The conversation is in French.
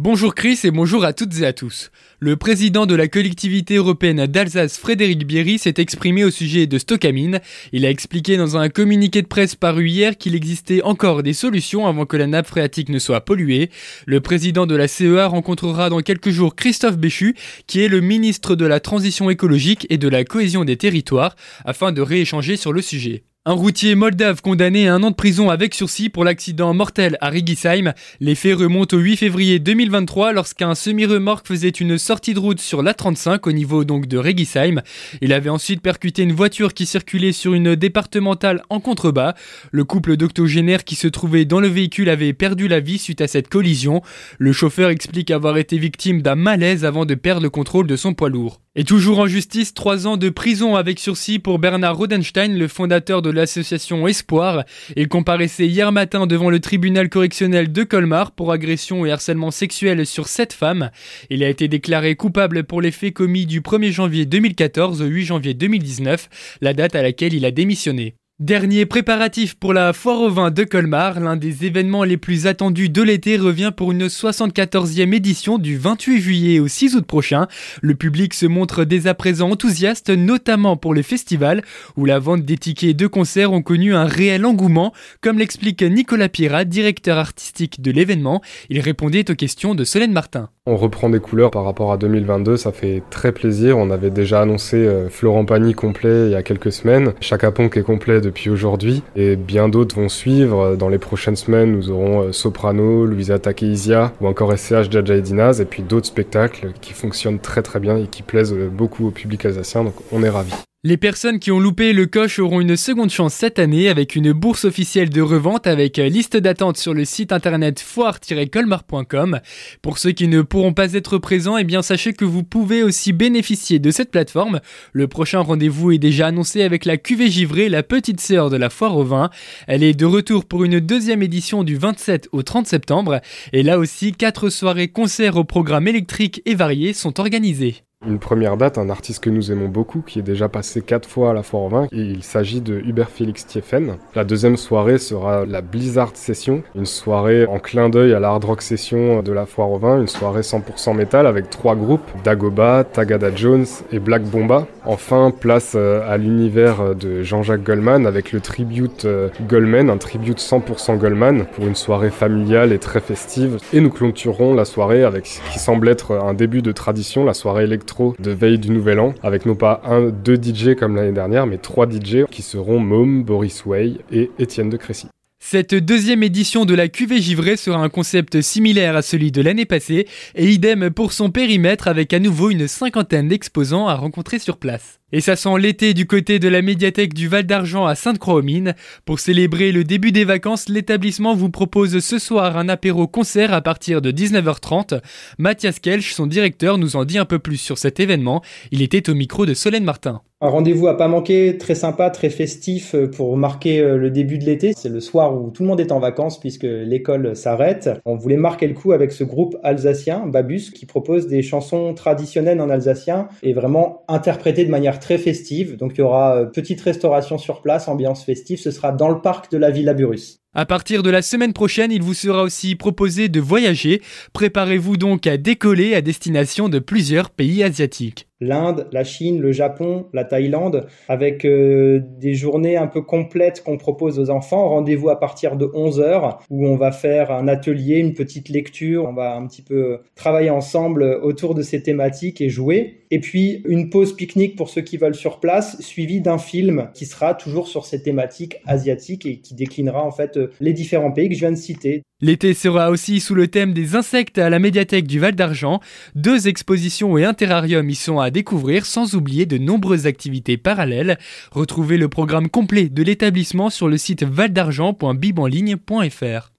Bonjour Chris et bonjour à toutes et à tous. Le président de la collectivité européenne d'Alsace, Frédéric Bierry, s'est exprimé au sujet de Stockamine. Il a expliqué dans un communiqué de presse paru hier qu'il existait encore des solutions avant que la nappe phréatique ne soit polluée. Le président de la CEA rencontrera dans quelques jours Christophe Béchu, qui est le ministre de la Transition écologique et de la cohésion des territoires, afin de rééchanger sur le sujet. Un routier moldave condamné à un an de prison avec sursis pour l'accident mortel à Rigisheim. Les faits remontent au 8 février 2023 lorsqu'un semi-remorque faisait une sortie de route sur l'A35 au niveau donc de Rigisheim. Il avait ensuite percuté une voiture qui circulait sur une départementale en contrebas. Le couple d'octogénaires qui se trouvait dans le véhicule avait perdu la vie suite à cette collision. Le chauffeur explique avoir été victime d'un malaise avant de perdre le contrôle de son poids lourd. Et toujours en justice, trois ans de prison avec sursis pour Bernard Rodenstein, le fondateur de l'association Espoir. Il comparaissait hier matin devant le tribunal correctionnel de Colmar pour agression et harcèlement sexuel sur sept femmes. Il a été déclaré coupable pour les faits commis du 1er janvier 2014 au 8 janvier 2019, la date à laquelle il a démissionné. Dernier préparatif pour la foire au vin de Colmar, l'un des événements les plus attendus de l'été revient pour une 74e édition du 28 juillet au 6 août prochain. Le public se montre dès à présent enthousiaste, notamment pour les festivals, où la vente des tickets de concert ont connu un réel engouement, comme l'explique Nicolas Pierrat, directeur artistique de l'événement. Il répondait aux questions de Solène Martin. On reprend des couleurs par rapport à 2022, ça fait très plaisir. On avait déjà annoncé euh, Florent Pagny complet il y a quelques semaines. Chaka Ponk est complet depuis aujourd'hui et bien d'autres vont suivre. Dans les prochaines semaines, nous aurons euh, Soprano, Louisa Takeizia ou encore SCH Jaja Edinaz et puis d'autres spectacles qui fonctionnent très très bien et qui plaisent euh, beaucoup au public alsacien. Donc on est ravis. Les personnes qui ont loupé le coche auront une seconde chance cette année avec une bourse officielle de revente avec liste d'attente sur le site internet foire-colmar.com. Pour ceux qui ne pourront pas être présents, eh bien sachez que vous pouvez aussi bénéficier de cette plateforme. Le prochain rendez-vous est déjà annoncé avec la cuvée givrée, la petite sœur de la foire au vin. Elle est de retour pour une deuxième édition du 27 au 30 septembre. Et là aussi, quatre soirées concerts au programme électrique et variés sont organisées. Une première date, un artiste que nous aimons beaucoup, qui est déjà passé quatre fois à la Foire au Vin, et il s'agit de Hubert Félix Tiefen. La deuxième soirée sera la Blizzard Session, une soirée en clin d'œil à la Hard Rock Session de la Foire au Vin, une soirée 100% métal avec trois groupes, Dagoba, Tagada Jones et Black Bomba. Enfin, place euh, à l'univers de Jean-Jacques Goldman avec le tribute euh, Goldman, un tribute 100% Goldman pour une soirée familiale et très festive. Et nous clôturerons la soirée avec ce qui semble être un début de tradition, la soirée électrique de veille du nouvel an, avec non pas un, deux DJ comme l'année dernière, mais trois DJ qui seront Mom, Boris Way et Étienne de Crécy. Cette deuxième édition de la cuvée givrée sera un concept similaire à celui de l'année passée, et idem pour son périmètre avec à nouveau une cinquantaine d'exposants à rencontrer sur place. Et ça sent l'été du côté de la médiathèque du Val d'Argent à Sainte-Croix-aux-Mines. Pour célébrer le début des vacances, l'établissement vous propose ce soir un apéro-concert à partir de 19h30. Mathias Kelch, son directeur, nous en dit un peu plus sur cet événement. Il était au micro de Solène Martin. Un rendez-vous à pas manquer, très sympa, très festif euh, pour marquer euh, le début de l'été. C'est le soir où tout le monde est en vacances puisque l'école s'arrête. On voulait marquer le coup avec ce groupe alsacien, Babus, qui propose des chansons traditionnelles en alsacien et vraiment interprétées de manière très festive. Donc il y aura euh, petite restauration sur place, ambiance festive. Ce sera dans le parc de la Villa Burus. À partir de la semaine prochaine, il vous sera aussi proposé de voyager. Préparez-vous donc à décoller à destination de plusieurs pays asiatiques l'Inde, la Chine, le Japon, la Thaïlande, avec euh, des journées un peu complètes qu'on propose aux enfants. Rendez-vous à partir de 11 heures où on va faire un atelier, une petite lecture. On va un petit peu travailler ensemble autour de ces thématiques et jouer. Et puis une pause pique-nique pour ceux qui veulent sur place, suivi d'un film qui sera toujours sur ces thématiques asiatiques et qui déclinera en fait les différents pays que je viens de citer. L'été sera aussi sous le thème des insectes à la médiathèque du Val d'Argent. Deux expositions et un terrarium y sont à découvrir, sans oublier de nombreuses activités parallèles. Retrouvez le programme complet de l'établissement sur le site valdargent.bibanligne.fr.